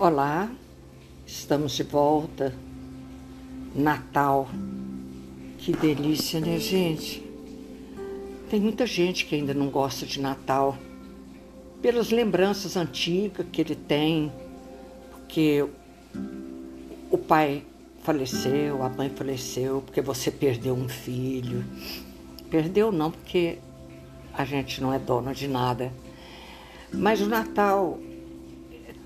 Olá, estamos de volta. Natal. Que delícia, né, gente? Tem muita gente que ainda não gosta de Natal, pelas lembranças antigas que ele tem, porque o pai faleceu, a mãe faleceu, porque você perdeu um filho. Perdeu não, porque a gente não é dono de nada. Mas o Natal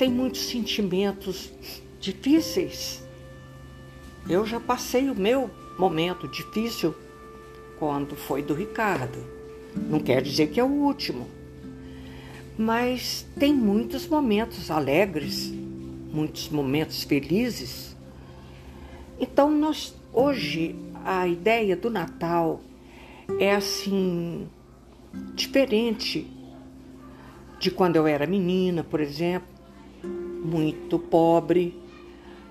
tem muitos sentimentos difíceis. Eu já passei o meu momento difícil quando foi do Ricardo. Não quer dizer que é o último. Mas tem muitos momentos alegres, muitos momentos felizes. Então nós hoje a ideia do Natal é assim diferente de quando eu era menina, por exemplo, muito pobre.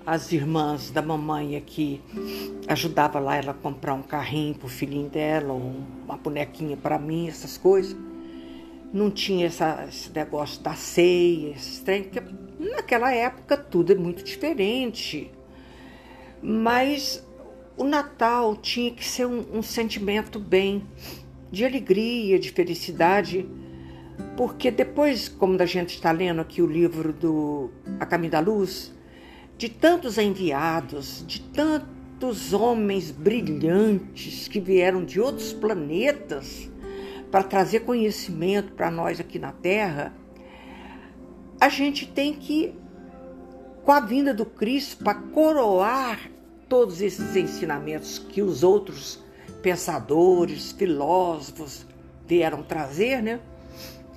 As irmãs da mamãe aqui ajudavam lá ela a comprar um carrinho para o filhinho dela, uma bonequinha para mim, essas coisas. Não tinha essa, esse negócio da ceia, esse trem, naquela época tudo é muito diferente. Mas o Natal tinha que ser um, um sentimento bem de alegria, de felicidade porque depois, como a gente está lendo aqui o livro do A Caminho da Luz, de tantos enviados, de tantos homens brilhantes que vieram de outros planetas para trazer conhecimento para nós aqui na Terra, a gente tem que, com a vinda do Cristo, para coroar todos esses ensinamentos que os outros pensadores, filósofos vieram trazer, né?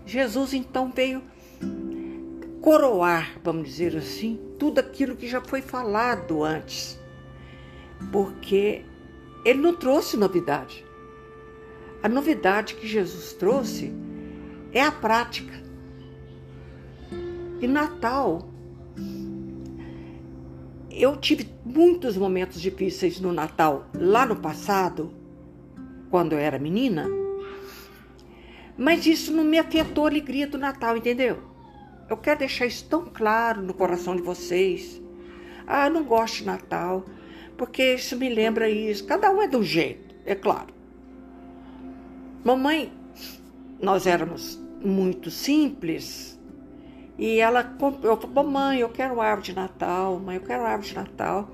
Jesus então veio coroar, vamos dizer assim, tudo aquilo que já foi falado antes. Porque ele não trouxe novidade. A novidade que Jesus trouxe é a prática. E Natal, eu tive muitos momentos difíceis no Natal lá no passado, quando eu era menina mas isso não me afetou a alegria do Natal, entendeu? Eu quero deixar isso tão claro no coração de vocês. Ah, não gosto de Natal, porque isso me lembra isso. Cada um é um jeito, é claro. Mamãe, nós éramos muito simples e ela comprou. Eu falei, mamãe, eu quero árvore de Natal, mãe, eu quero árvore de Natal.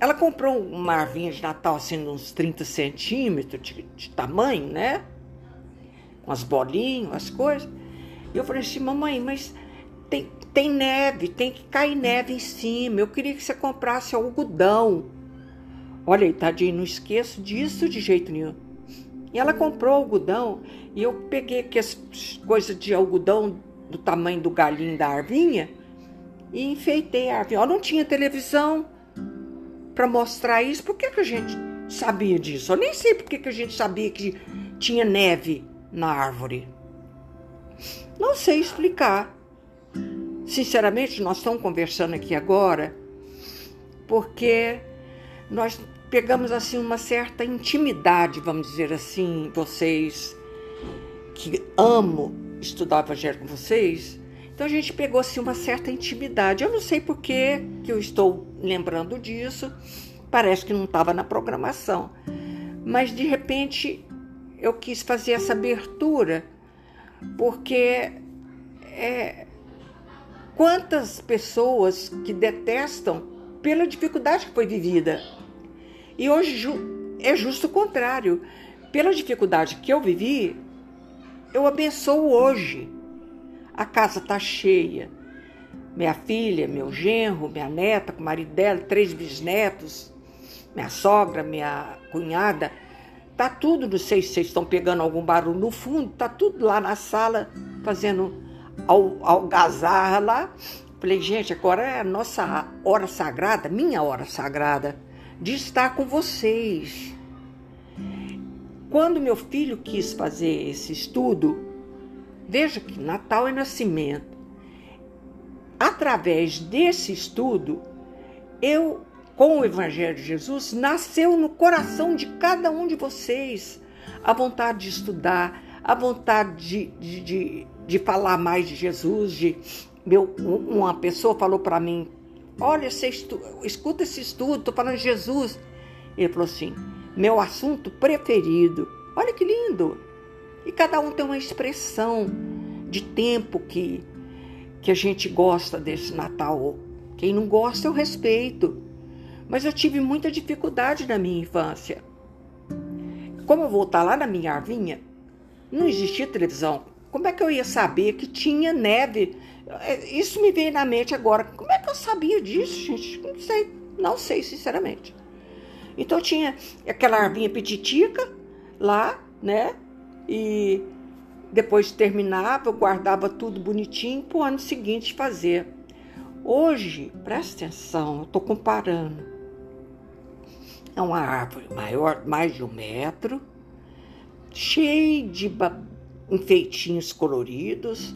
Ela comprou uma arvinha de Natal assim, uns 30 centímetros de, de tamanho, né? Com as bolinhas, as coisas. E eu falei assim, mamãe, mas tem, tem neve, tem que cair neve em cima. Eu queria que você comprasse algodão. Olha aí, tadinho, não esqueço disso de jeito nenhum. E ela comprou algodão e eu peguei aquelas coisas de algodão do tamanho do galinho da arvinha e enfeitei a arvinha. Eu não tinha televisão para mostrar isso. Por que, que a gente sabia disso? Eu nem sei por que, que a gente sabia que tinha neve na árvore? Não sei explicar. Sinceramente, nós estamos conversando aqui agora porque nós pegamos assim uma certa intimidade, vamos dizer assim, vocês que amo estudar evangelho com vocês. Então a gente pegou assim uma certa intimidade. Eu não sei por que que eu estou lembrando disso. Parece que não estava na programação. Mas de repente eu quis fazer essa abertura, porque é, quantas pessoas que detestam pela dificuldade que foi vivida. E hoje é justo o contrário. Pela dificuldade que eu vivi, eu abençoo hoje. A casa está cheia. Minha filha, meu genro, minha neta, com o marido dela, três bisnetos, minha sogra, minha cunhada Tá tudo, não sei se vocês estão pegando algum barulho no fundo, tá tudo lá na sala fazendo algazarra lá. Falei, gente, agora é a nossa hora sagrada, minha hora sagrada, de estar com vocês. Quando meu filho quis fazer esse estudo, veja que Natal é nascimento. Através desse estudo, eu com o Evangelho de Jesus nasceu no coração de cada um de vocês a vontade de estudar, a vontade de, de, de, de falar mais de Jesus, de meu, uma pessoa falou para mim: Olha, você estu, escuta esse estudo, estou falando de Jesus. Ele falou assim: Meu assunto preferido. Olha que lindo! E cada um tem uma expressão de tempo que, que a gente gosta desse Natal. Quem não gosta, eu respeito. Mas eu tive muita dificuldade na minha infância. Como eu vou estar lá na minha arvinha, não existia televisão. Como é que eu ia saber que tinha neve? É, isso me veio na mente agora. Como é que eu sabia disso, gente? Não sei, não sei, sinceramente. Então tinha aquela arvinha petitica lá, né? E depois terminava, eu guardava tudo bonitinho para o ano seguinte fazer. Hoje, presta atenção, eu estou comparando. É uma árvore maior, mais de um metro, cheia de enfeitinhos coloridos,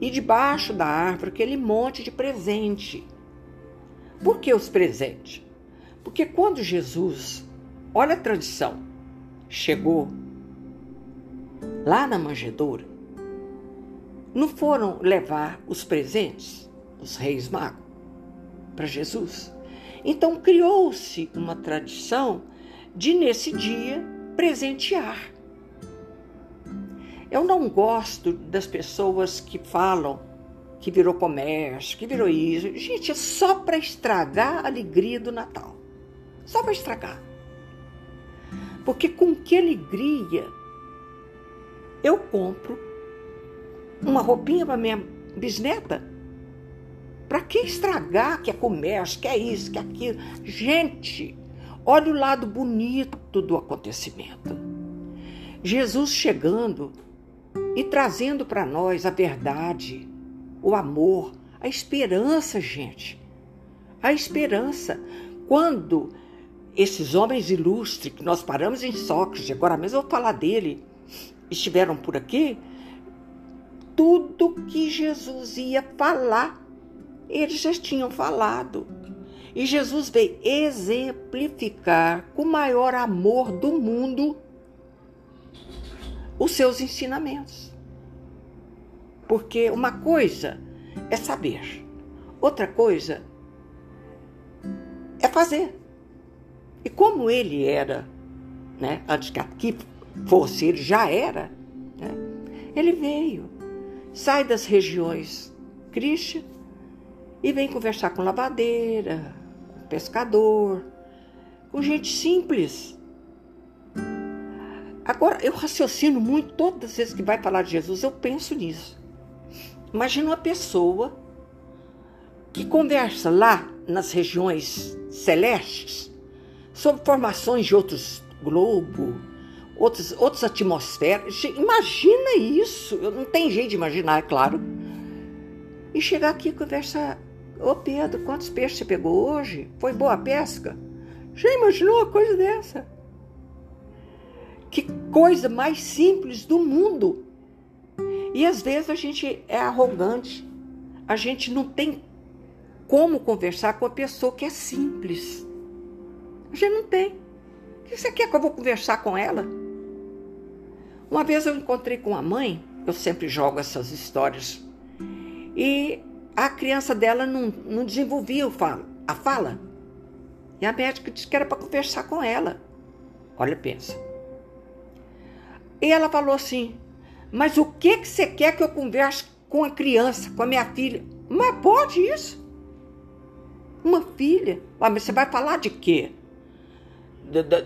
e debaixo da árvore aquele monte de presente. Por que os presentes? Porque quando Jesus, olha a tradição, chegou lá na manjedoura, não foram levar os presentes, os reis magos, para Jesus. Então criou-se uma tradição de, nesse dia, presentear. Eu não gosto das pessoas que falam que virou comércio, que virou isso. Gente, é só para estragar a alegria do Natal. Só para estragar. Porque com que alegria eu compro uma roupinha para minha bisneta? Para que estragar que é comércio, que é isso, que é aquilo? Gente, olha o lado bonito do acontecimento. Jesus chegando e trazendo para nós a verdade, o amor, a esperança, gente. A esperança. Quando esses homens ilustres, que nós paramos em Sócrates, agora mesmo eu vou falar dele, estiveram por aqui, tudo que Jesus ia falar, eles já tinham falado. E Jesus veio exemplificar com o maior amor do mundo os seus ensinamentos. Porque uma coisa é saber, outra coisa é fazer. E como ele era, né, antes que aqui fosse, ele já era, né, ele veio, sai das regiões cristãs e vem conversar com lavadeira, com pescador, com gente simples Agora, eu raciocino muito, todas as vezes que vai falar de Jesus, eu penso nisso. Imagina uma pessoa que conversa lá nas regiões celestes sobre formações de outros globos, outros, outras atmosferas. Imagina isso! Eu não tem jeito de imaginar, é claro. E chegar aqui e conversar. Ô Pedro, quantos peixes você pegou hoje? Foi boa a pesca? Já imaginou uma coisa dessa? Que coisa mais simples do mundo. E às vezes a gente é arrogante, a gente não tem como conversar com a pessoa que é simples. A gente não tem. O que você quer que eu vou conversar com ela? Uma vez eu encontrei com a mãe, eu sempre jogo essas histórias, e a criança dela não, não desenvolvia a fala. E a médica disse que era para conversar com ela. Olha, pensa. E ela falou assim: Mas o que, que você quer que eu converse com a criança, com a minha filha? Mas pode isso? Uma filha? Ah, mas você vai falar de quê? Da, da,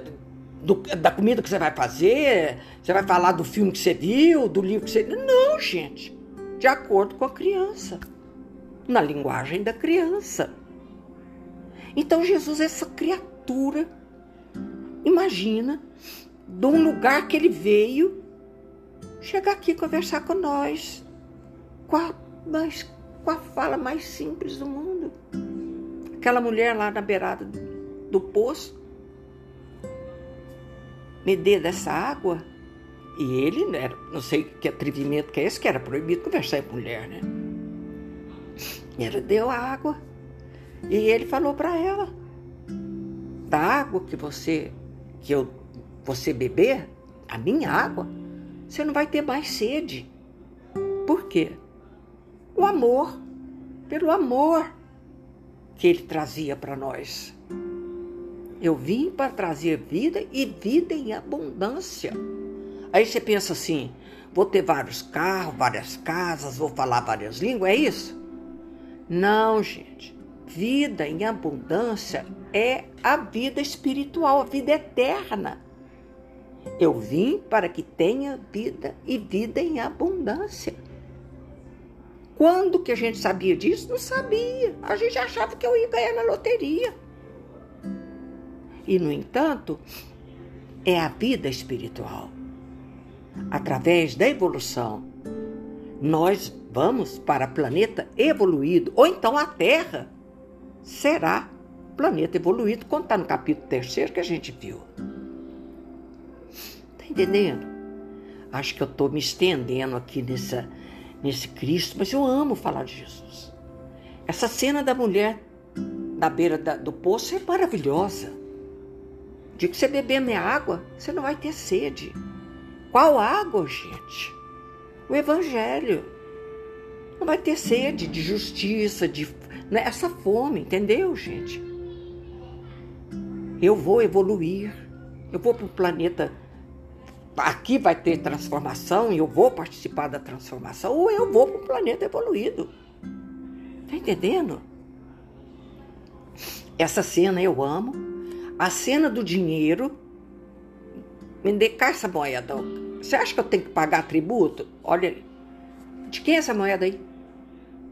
do, da comida que você vai fazer? Você vai falar do filme que você viu, do livro que você. Não, gente. De acordo com a criança. Na linguagem da criança. Então, Jesus essa criatura. Imagina de um lugar que ele veio, chegar aqui conversar com nós, com a, com a fala mais simples do mundo. Aquela mulher lá na beirada do poço, me dê dessa água. E ele, né, não sei que atrevimento que é esse, que era proibido conversar com mulher, né? Ele deu a água e ele falou para ela: da água que você, que eu você beber a minha água, você não vai ter mais sede. Por quê? O amor pelo amor que ele trazia para nós. Eu vim para trazer vida e vida em abundância. Aí você pensa assim: vou ter vários carros, várias casas, vou falar várias línguas, é isso? Não, gente. Vida em abundância é a vida espiritual, a vida eterna. Eu vim para que tenha vida e vida em abundância. Quando que a gente sabia disso? Não sabia. A gente achava que eu ia ganhar na loteria. E, no entanto, é a vida espiritual. Através da evolução, nós vamos para planeta evoluído, ou então a Terra será planeta evoluído, quando está no capítulo terceiro que a gente viu. Está entendendo? Acho que eu estou me estendendo aqui nessa, nesse Cristo, mas eu amo falar de Jesus. Essa cena da mulher na beira da, do poço é maravilhosa. De que você beber minha água, você não vai ter sede. Qual água, gente? O Evangelho. Não vai ter sede de justiça, de né? essa fome, entendeu, gente? Eu vou evoluir. Eu vou para o planeta. Aqui vai ter transformação e eu vou participar da transformação, ou eu vou para planeta evoluído. Tá entendendo? Essa cena eu amo. A cena do dinheiro. Me dê cá essa moeda. Você acha que eu tenho que pagar tributo? Olha ali. De quem é essa moeda aí?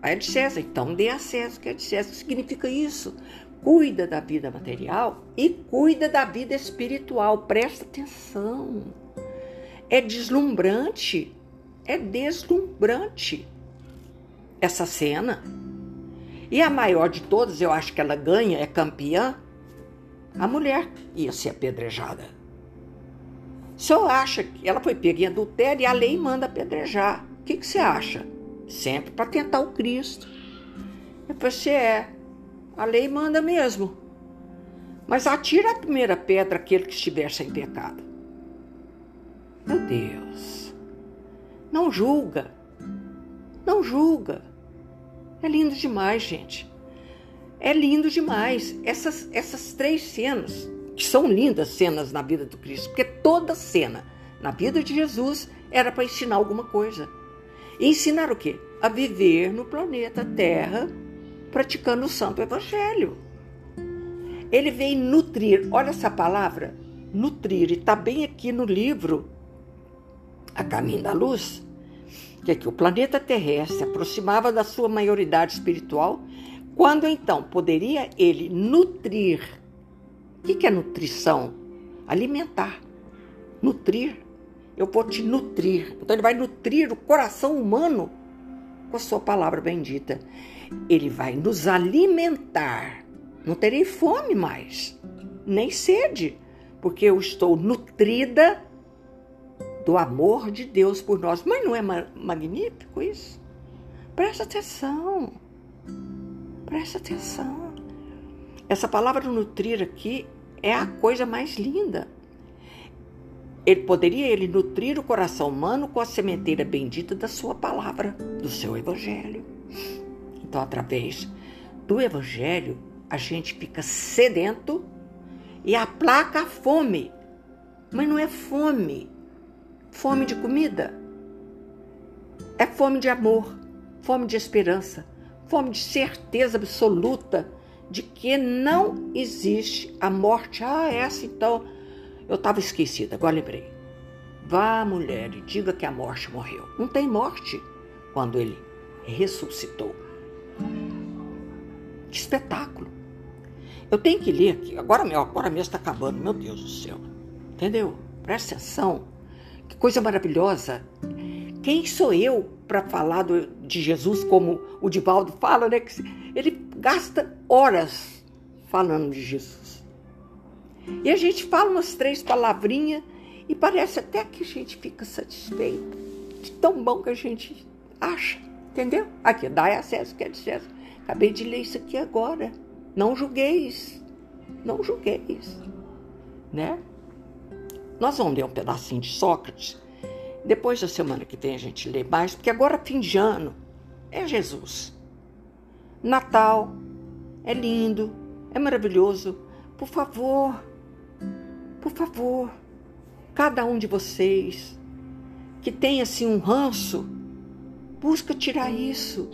É de César. Então dê a César, que é de César. Significa isso? Cuida da vida material e cuida da vida espiritual. Presta atenção. É deslumbrante. É deslumbrante essa cena. E a maior de todas, eu acho que ela ganha, é campeã. A mulher ia ser apedrejada. Senhor acha que ela foi pega em adultério e a lei manda apedrejar. O que, que você acha? Sempre para tentar o Cristo. Eu falei, é, a lei manda mesmo. Mas atira a primeira pedra aquele que estiver sem pecado. Meu Deus. Não julga. Não julga. É lindo demais, gente. É lindo demais. Essas, essas três cenas, que são lindas cenas na vida do Cristo, porque toda cena na vida de Jesus era para ensinar alguma coisa. E ensinar o quê? A viver no planeta Terra praticando o Santo Evangelho. Ele vem nutrir, olha essa palavra, nutrir, e está bem aqui no livro A Caminho da Luz, que é que o planeta terrestre aproximava da sua maioridade espiritual, quando então poderia ele nutrir. O que é nutrição? Alimentar. Nutrir eu vou te nutrir. Então ele vai nutrir o coração humano com a sua palavra bendita. Ele vai nos alimentar. Não terei fome mais, nem sede, porque eu estou nutrida do amor de Deus por nós. Mas não é magnífico isso? Presta atenção. Presta atenção. Essa palavra nutrir aqui é a coisa mais linda. Ele poderia ele nutrir o coração humano com a sementeira bendita da sua palavra, do seu evangelho. Então, através do evangelho, a gente fica sedento e aplaca a fome. Mas não é fome, fome de comida. É fome de amor, fome de esperança, fome de certeza absoluta de que não existe a morte. Ah, essa então eu estava esquecida, agora lembrei. Vá, mulher, e diga que a morte morreu. Não tem morte quando ele ressuscitou. Que espetáculo! Eu tenho que ler aqui. Agora, agora mesmo está acabando, meu Deus do céu. Entendeu? Presta atenção. Que coisa maravilhosa. Quem sou eu para falar do, de Jesus como o Divaldo fala, né? Ele gasta horas falando de Jesus. E a gente fala umas três palavrinhas e parece até que a gente fica satisfeito de tão bom que a gente acha, entendeu? Aqui, dá acesso, quer dizer, acabei de ler isso aqui agora. Não julgueis, não julgueis, né? Nós vamos ler um pedacinho de Sócrates. Depois da semana que vem a gente lê mais, porque agora fim de ano é Jesus. Natal é lindo, é maravilhoso. Por favor, por favor, cada um de vocês que tem assim um ranço, busca tirar isso.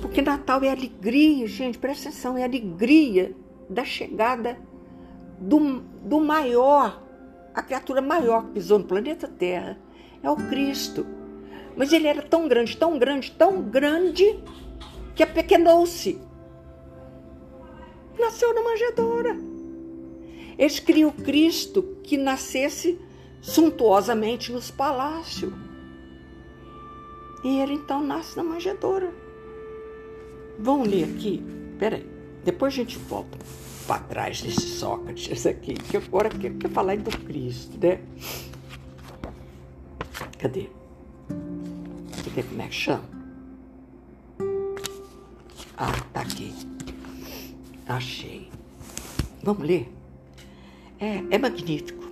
Porque Natal é alegria, gente, presta atenção, é alegria da chegada do, do maior, a criatura maior que pisou no planeta Terra, é o Cristo. Mas ele era tão grande, tão grande, tão grande, que apequenou-se. Nasceu na manjedoura. Eles queriam Cristo que nascesse suntuosamente nos palácios. E ele então nasce na manjedoura. Vamos ler aqui? Peraí, depois a gente volta para trás desse Sócrates aqui, que agora quer, quer falar do Cristo, né? Cadê? Cadê como é que chama? Ah, tá aqui. Achei. Vamos ler? É, é magnífico.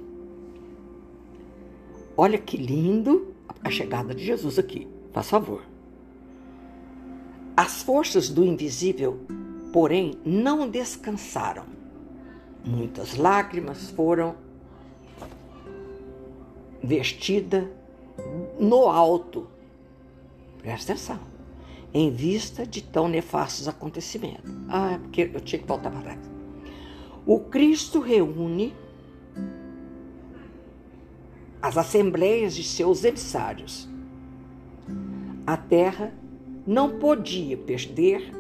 Olha que lindo a chegada de Jesus aqui. Faz favor. As forças do invisível, porém, não descansaram. Muitas lágrimas foram vestidas no alto. Presta atenção. Em vista de tão nefastos acontecimentos. Ah, é porque eu tinha que voltar para trás. O Cristo reúne as assembleias de seus emissários. A terra não podia perder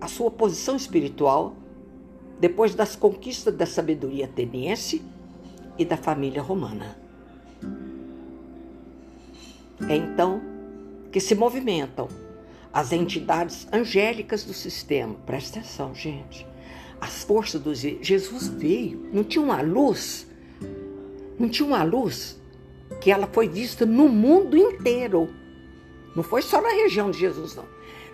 a sua posição espiritual depois das conquistas da sabedoria ateniense e da família romana. É então que se movimentam as entidades angélicas do sistema. Presta atenção, gente. As forças do Jesus veio, não tinha uma luz, não tinha uma luz que ela foi vista no mundo inteiro. Não foi só na região de Jesus, não.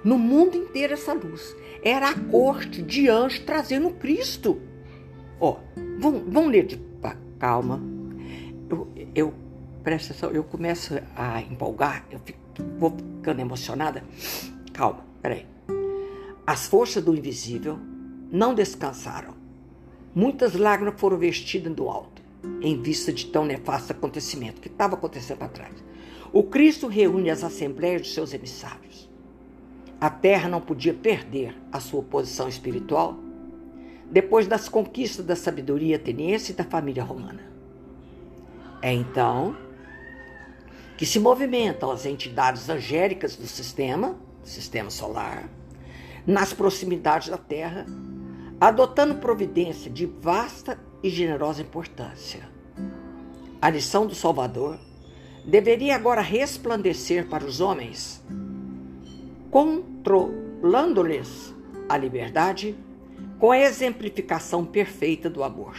No mundo inteiro essa luz. Era a corte de anjos trazendo Cristo. Ó, vamos, vamos ler de calma. Eu, eu presta atenção, eu começo a empolgar, eu fico, vou ficando emocionada. Calma, peraí. As forças do invisível não descansaram. Muitas lágrimas foram vestidas do alto, em vista de tão nefasto acontecimento que estava acontecendo atrás. O Cristo reúne as assembleias de seus emissários. A terra não podia perder a sua posição espiritual depois das conquistas da sabedoria ateniense e da família romana. É então que se movimentam as entidades angélicas do sistema, sistema solar, nas proximidades da Terra, adotando providência de vasta e generosa importância. A lição do Salvador deveria agora resplandecer para os homens, controlando-lhes a liberdade com a exemplificação perfeita do amor.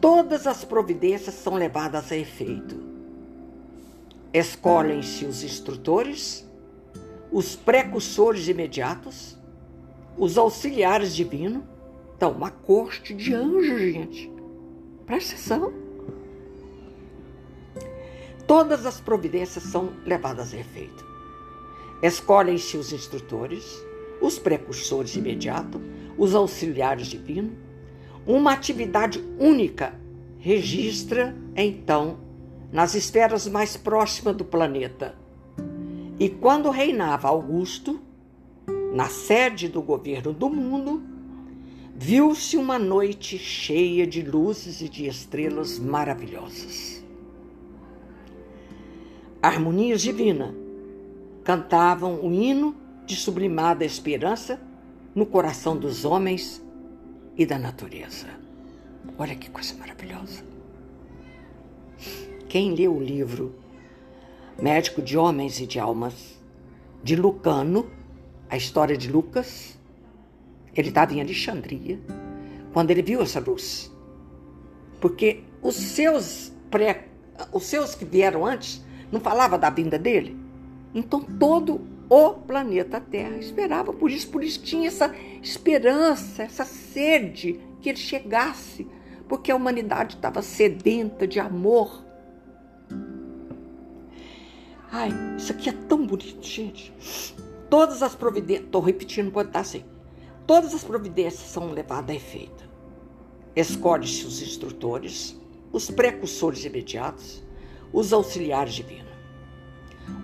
Todas as providências são levadas a efeito. Escolhem-se os instrutores, os precursores imediatos, os auxiliares divinos. Então, uma corte de anjos, gente. Presta atenção. Todas as providências são levadas a efeito. Escolhem-se os instrutores, os precursores imediatos, os auxiliares divinos. Uma atividade única registra, então, nas esferas mais próximas do planeta. E quando reinava Augusto, na sede do governo do mundo, viu-se uma noite cheia de luzes e de estrelas maravilhosas harmonias divinas, cantavam o hino de sublimada esperança no coração dos homens e da natureza. Olha que coisa maravilhosa. Quem leu o livro Médico de Homens e de Almas, de Lucano, a história de Lucas, ele estava em Alexandria, quando ele viu essa luz. Porque os seus pré, os seus que vieram antes não falava da vinda dele? Então todo o planeta Terra esperava por isso, por isso tinha essa esperança, essa sede que ele chegasse, porque a humanidade estava sedenta de amor. Ai, isso aqui é tão bonito, gente. Todas as providências, estou repetindo, pode estar assim. Todas as providências são levadas a efeito. Escolhe-se os instrutores, os precursores imediatos, os auxiliares divinos.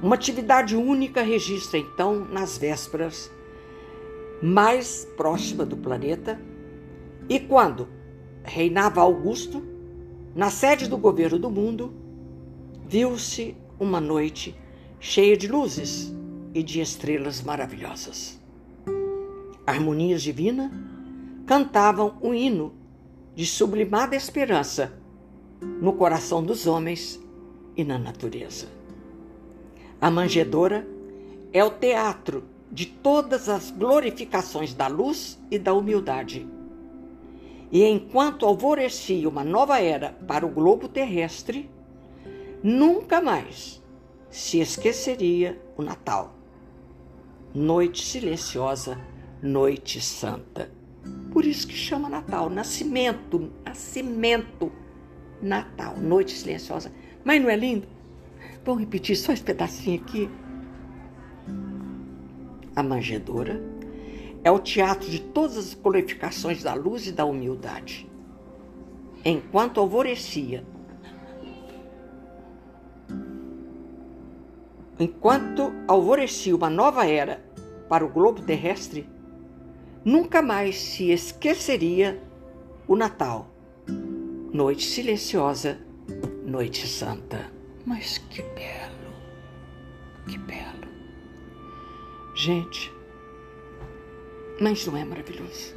Uma atividade única registra então nas vésperas mais próxima do planeta e quando reinava Augusto, na sede do governo do mundo, viu-se uma noite cheia de luzes e de estrelas maravilhosas. Harmonias divinas cantavam um hino de sublimada esperança no coração dos homens e na natureza. A manjedoura é o teatro de todas as glorificações da luz e da humildade. E enquanto alvorecia uma nova era para o globo terrestre, nunca mais se esqueceria o Natal. Noite silenciosa, noite santa. Por isso que chama Natal, nascimento, nascimento, Natal, noite silenciosa. Mas não é lindo? Vamos repetir só esse pedacinho aqui. A manjedoura é o teatro de todas as qualificações da luz e da humildade. Enquanto alvorecia, enquanto alvorecia uma nova era para o globo terrestre, nunca mais se esqueceria o Natal. Noite silenciosa, noite santa. Mas que belo, que belo. Gente, mas não é maravilhoso?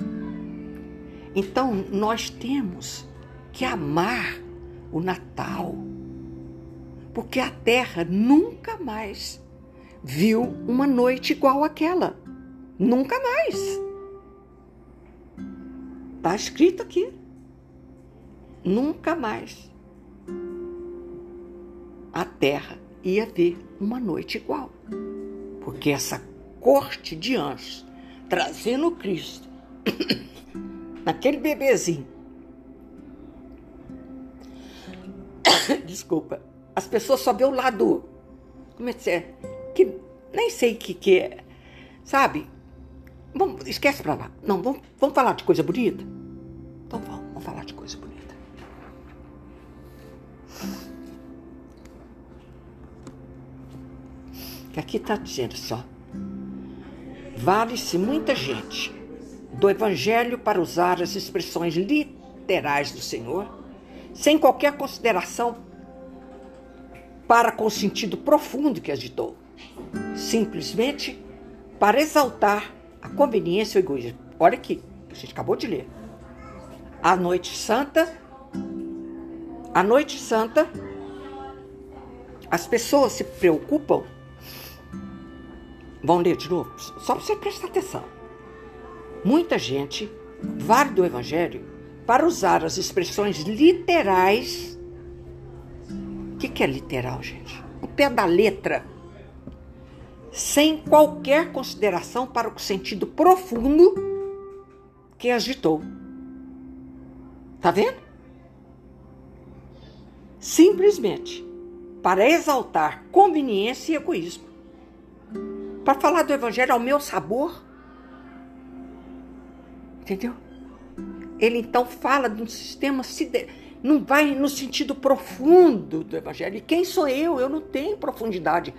Então nós temos que amar o Natal, porque a Terra nunca mais viu uma noite igual àquela. Nunca mais. Está escrito aqui. Nunca mais a Terra ia ver uma noite igual. Porque essa corte de anjos trazendo Cristo naquele bebezinho. Desculpa. As pessoas só vê o lado. Como é que é? Que nem sei o que, que é. Sabe? Vamos, esquece pra lá. Não, vamos, vamos falar de coisa bonita? Então vamos, vamos falar de coisa bonita. Que aqui está dizendo só. Vale-se muita gente do Evangelho para usar as expressões literais do Senhor, sem qualquer consideração para com o sentido profundo que agitou, simplesmente para exaltar a conveniência e o egoísmo. Olha aqui, a gente acabou de ler. A noite santa, a noite santa, as pessoas se preocupam Vão ler de novo? Só para você prestar atenção. Muita gente vale do Evangelho para usar as expressões literais. Que, que é literal, gente? O pé da letra. Sem qualquer consideração para o sentido profundo que agitou. Tá vendo? Simplesmente para exaltar conveniência e egoísmo para falar do evangelho ao meu sabor. Entendeu? Ele então fala de um sistema não vai no sentido profundo do evangelho. E quem sou eu? Eu não tenho profundidade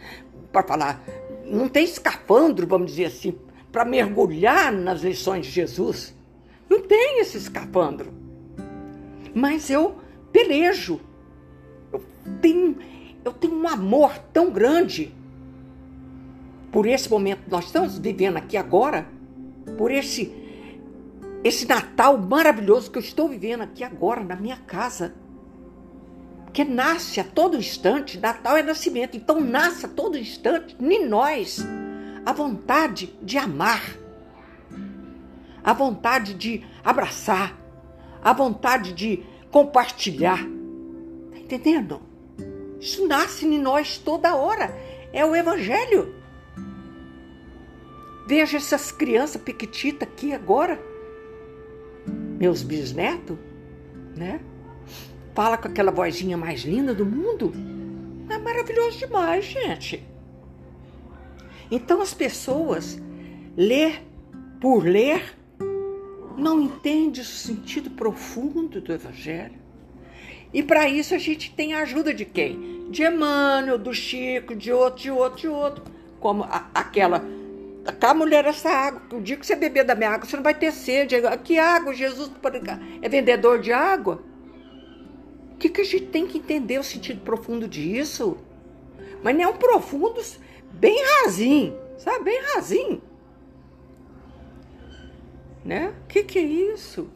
para falar, não tem escafandro, vamos dizer assim, para mergulhar nas lições de Jesus. Não tem esse escafandro. Mas eu pelejo. Eu tenho, eu tenho um amor tão grande por esse momento que nós estamos vivendo aqui agora, por esse esse Natal maravilhoso que eu estou vivendo aqui agora na minha casa. Que nasce a todo instante, Natal é nascimento, então nasce a todo instante em nós a vontade de amar, a vontade de abraçar, a vontade de compartilhar. Tá entendendo? Isso nasce em nós toda hora. É o Evangelho. Veja essas crianças pequititas aqui agora, meus bisnetos, né? Fala com aquela vozinha mais linda do mundo. É maravilhoso demais, gente. Então as pessoas ler por ler não entendem o sentido profundo do evangelho. E para isso a gente tem a ajuda de quem? De Emmanuel, do Chico, de outro, de outro, de outro. Como a, aquela. Cá, mulher, essa água. O dia que você beber da minha água, você não vai ter sede. Que água? Jesus é vendedor de água? O que, que a gente tem que entender o sentido profundo disso? Mas não é um profundo bem rasinho, sabe? Bem rasinho. Né? O que, que é isso?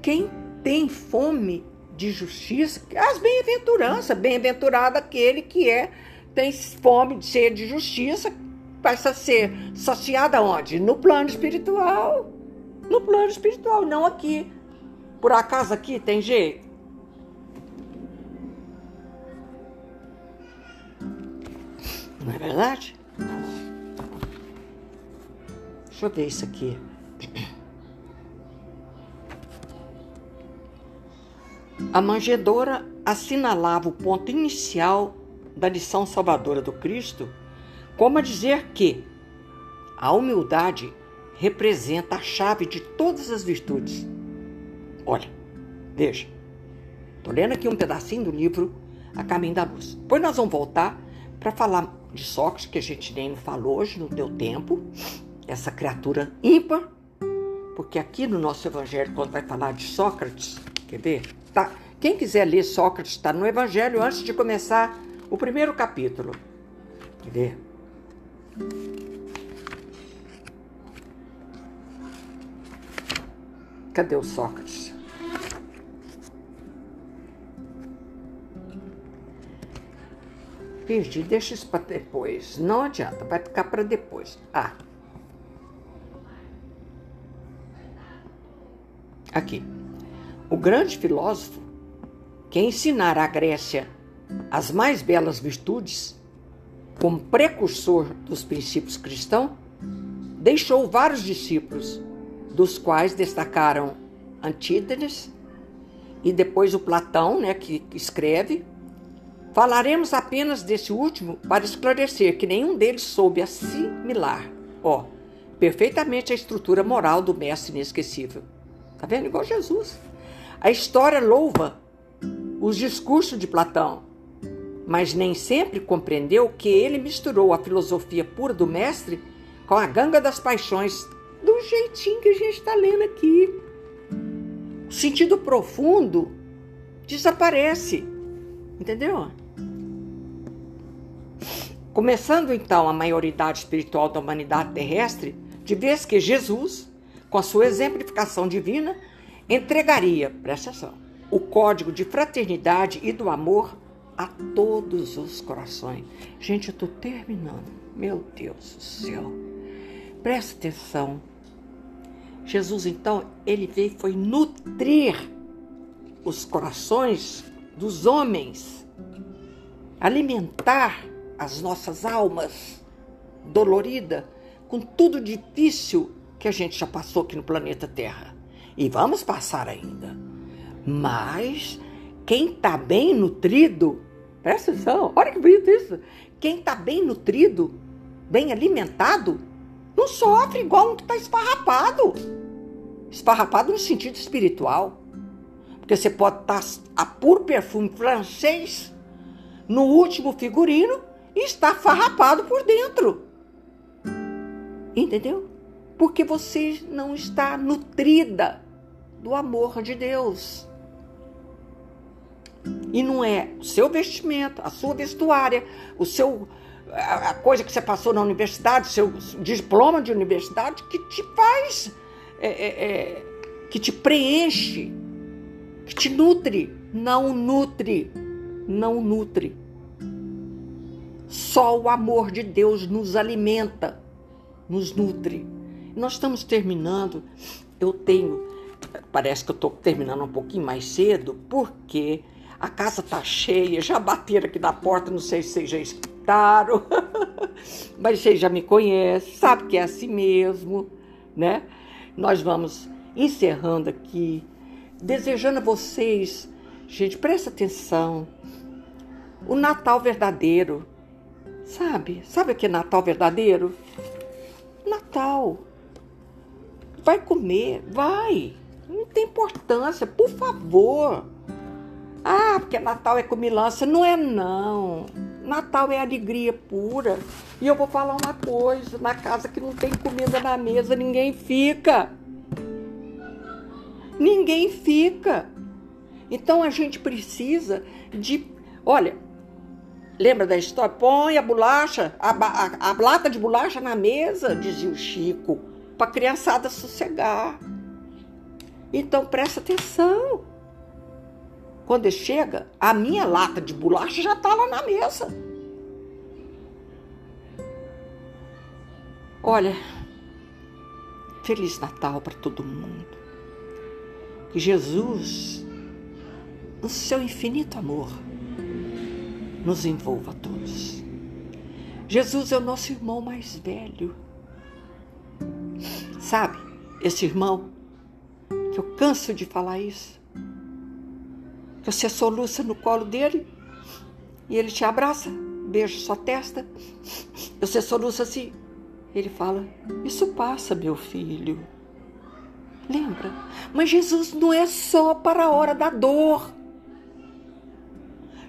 Quem tem fome de justiça, as bem-aventuranças, bem-aventurado aquele que é tem fome de ser de justiça, passa a ser saciada onde? No plano espiritual. No plano espiritual, não aqui. Por acaso aqui tem jeito? Não é verdade? Deixa eu ver isso aqui. A manjedora assinalava o ponto inicial da lição salvadora do Cristo, como a dizer que a humildade representa a chave de todas as virtudes. Olha, veja, estou lendo aqui um pedacinho do livro A Caminho da Luz. Depois nós vamos voltar para falar de Sócrates, que a gente nem falou hoje, não deu tempo, essa criatura ímpar, porque aqui no nosso Evangelho, quando vai falar de Sócrates, quer ver? Tá, quem quiser ler Sócrates, está no Evangelho antes de começar o primeiro capítulo. Quer ver? Cadê o Sócrates? Perdi, deixa isso para depois. Não adianta, vai ficar para depois. Ah. Aqui. O grande filósofo que ensinara à Grécia as mais belas virtudes, como precursor dos princípios cristãos, deixou vários discípulos, dos quais destacaram Antítenes e depois o Platão, né, que escreve. Falaremos apenas desse último para esclarecer que nenhum deles soube assimilar, ó, perfeitamente a estrutura moral do mestre inesquecível. Tá vendo? Igual Jesus. A história louva os discursos de Platão, mas nem sempre compreendeu que ele misturou a filosofia pura do mestre com a ganga das paixões, do jeitinho que a gente está lendo aqui. O sentido profundo desaparece, entendeu? Começando então a maioridade espiritual da humanidade terrestre, de vez que Jesus, com a sua exemplificação divina, entregaria, presta atenção, o código de fraternidade e do amor a todos os corações. Gente, eu estou terminando. Meu Deus do céu. Presta atenção. Jesus, então, ele veio foi nutrir os corações dos homens, alimentar as nossas almas dolorida com tudo difícil que a gente já passou aqui no planeta Terra. E vamos passar ainda. Mas quem está bem nutrido, presta atenção, olha que bonito isso. Quem está bem nutrido, bem alimentado, não sofre igual um que está esfarrapado. Esfarrapado no sentido espiritual. Porque você pode estar tá a puro perfume francês no último figurino e estar farrapado por dentro. Entendeu? Porque você não está nutrida do amor de Deus. E não é o seu vestimento, a sua vestuária, o seu a coisa que você passou na universidade, seu diploma de universidade que te faz, é, é, é, que te preenche, que te nutre. Não nutre, não nutre. Só o amor de Deus nos alimenta, nos nutre. Nós estamos terminando. Eu tenho, parece que eu estou terminando um pouquinho mais cedo, porque a casa tá cheia, já bateram aqui na porta, não sei se vocês já escutaram, mas vocês já me conhecem, sabe que é assim mesmo, né? Nós vamos encerrando aqui, desejando a vocês, gente, presta atenção, o Natal verdadeiro Sabe? Sabe o que é Natal verdadeiro? Natal. Vai comer, vai. Não tem importância, por favor. Ah, porque Natal é comilança. Não é, não. Natal é alegria pura. E eu vou falar uma coisa: na casa que não tem comida na mesa, ninguém fica. Ninguém fica. Então a gente precisa de. Olha, lembra da história? Põe a bolacha, a, a, a lata de bolacha na mesa, dizia o Chico, para a criançada sossegar. Então presta atenção. Quando ele chega, a minha lata de bolacha já está lá na mesa. Olha, Feliz Natal para todo mundo. Que Jesus, no seu infinito amor, nos envolva a todos. Jesus é o nosso irmão mais velho. Sabe, esse irmão, que eu canso de falar isso, você soluça no colo dele e ele te abraça, beija sua testa. Você soluça assim. Ele fala: Isso passa, meu filho. Lembra? Mas Jesus não é só para a hora da dor.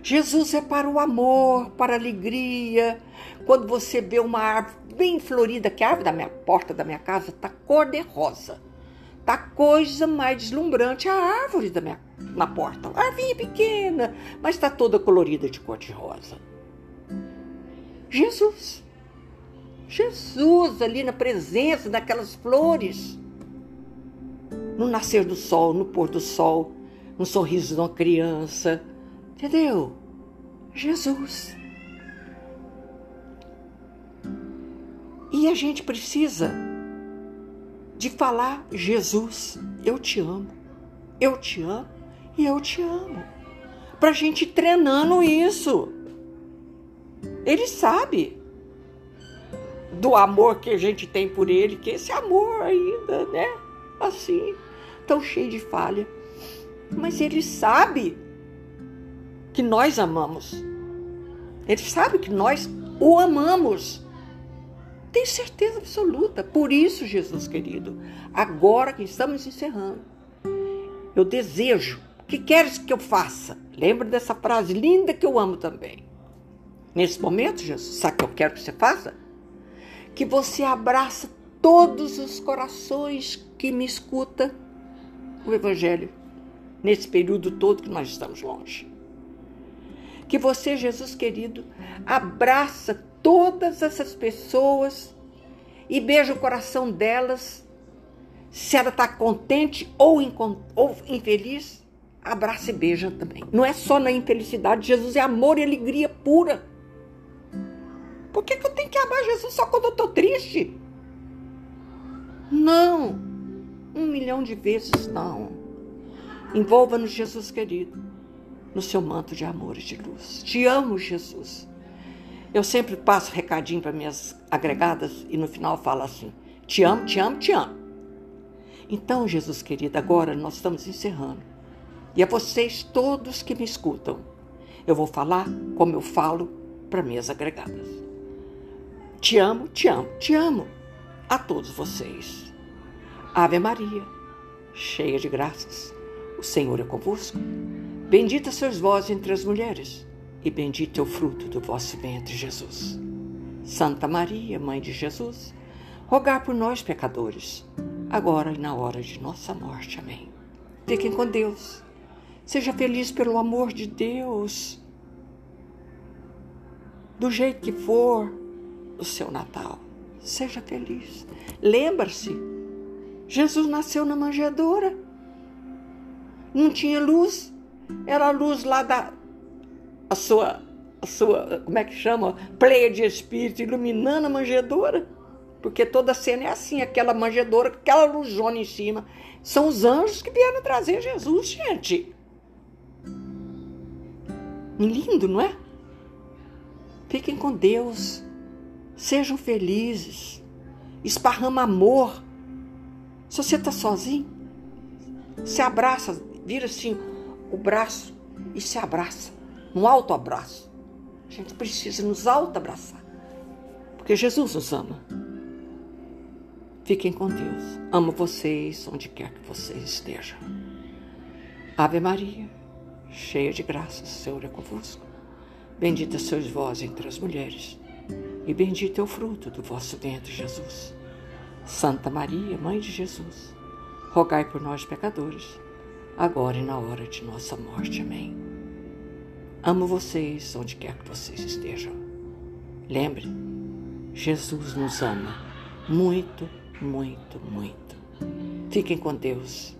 Jesus é para o amor, para a alegria. Quando você vê uma árvore bem florida, que a árvore da minha porta da minha casa está cor de rosa. Tá coisa mais deslumbrante a árvore da minha, na porta. A árvore pequena, mas está toda colorida de cor de rosa. Jesus. Jesus ali na presença daquelas flores. No nascer do sol, no pôr do sol, no sorriso de uma criança. Entendeu? Jesus. E a gente precisa de falar: Jesus, eu te amo, eu te amo e eu te amo. Para a gente treinando isso. Ele sabe do amor que a gente tem por ele, que esse amor ainda, né? Assim, tão cheio de falha. Mas ele sabe que nós amamos. Ele sabe que nós o amamos. Tenho certeza absoluta. Por isso, Jesus querido, agora que estamos encerrando, eu desejo. O que queres que eu faça? Lembra dessa frase linda que eu amo também. Nesse momento, Jesus, sabe o que eu quero que você faça? Que você abraça todos os corações que me escutam o Evangelho nesse período todo que nós estamos longe. Que você, Jesus querido, abraça todas essas pessoas e beija o coração delas. Se ela está contente ou, ou infeliz, abraça e beija também. Não é só na infelicidade, Jesus é amor e alegria pura. Por que, que eu tenho que amar Jesus só quando eu estou triste? Não, um milhão de vezes não. Envolva-nos, Jesus querido, no seu manto de amor e de luz. Te amo, Jesus. Eu sempre passo recadinho para minhas agregadas e no final falo assim: te amo, te amo, te amo. Então, Jesus querido, agora nós estamos encerrando. E a vocês todos que me escutam, eu vou falar como eu falo para minhas agregadas. Te amo, te amo, te amo a todos vocês. Ave Maria, cheia de graças, o Senhor é convosco. Bendita sois vós entre as mulheres e bendito é o fruto do vosso ventre, Jesus. Santa Maria, Mãe de Jesus, rogar por nós, pecadores, agora e na hora de nossa morte. Amém. Fiquem com Deus. Seja feliz pelo amor de Deus. Do jeito que for o seu Natal, seja feliz. Lembre-se, Jesus nasceu na manjedoura. Não tinha luz, era a luz lá da, a sua, a sua, como é que chama? Pleia de espírito iluminando a manjedoura. Porque toda cena é assim, aquela manjedoura, aquela luzona em cima. São os anjos que vieram trazer Jesus, gente. Lindo, não é? Fiquem com Deus. Sejam felizes. Esparrama amor. Se você está sozinho, se abraça, vira assim o braço e se abraça um alto abraço. A gente precisa nos auto abraçar. Porque Jesus nos ama. Fiquem com Deus. Amo vocês onde quer que vocês estejam. Ave Maria, cheia de graças, o Senhor é convosco. Bendita sois vós entre as mulheres, e bendito é o fruto do vosso ventre, Jesus. Santa Maria, Mãe de Jesus, rogai por nós, pecadores, agora e na hora de nossa morte. Amém. Amo vocês onde quer que vocês estejam. Lembre, Jesus nos ama muito, muito, muito. Fiquem com Deus.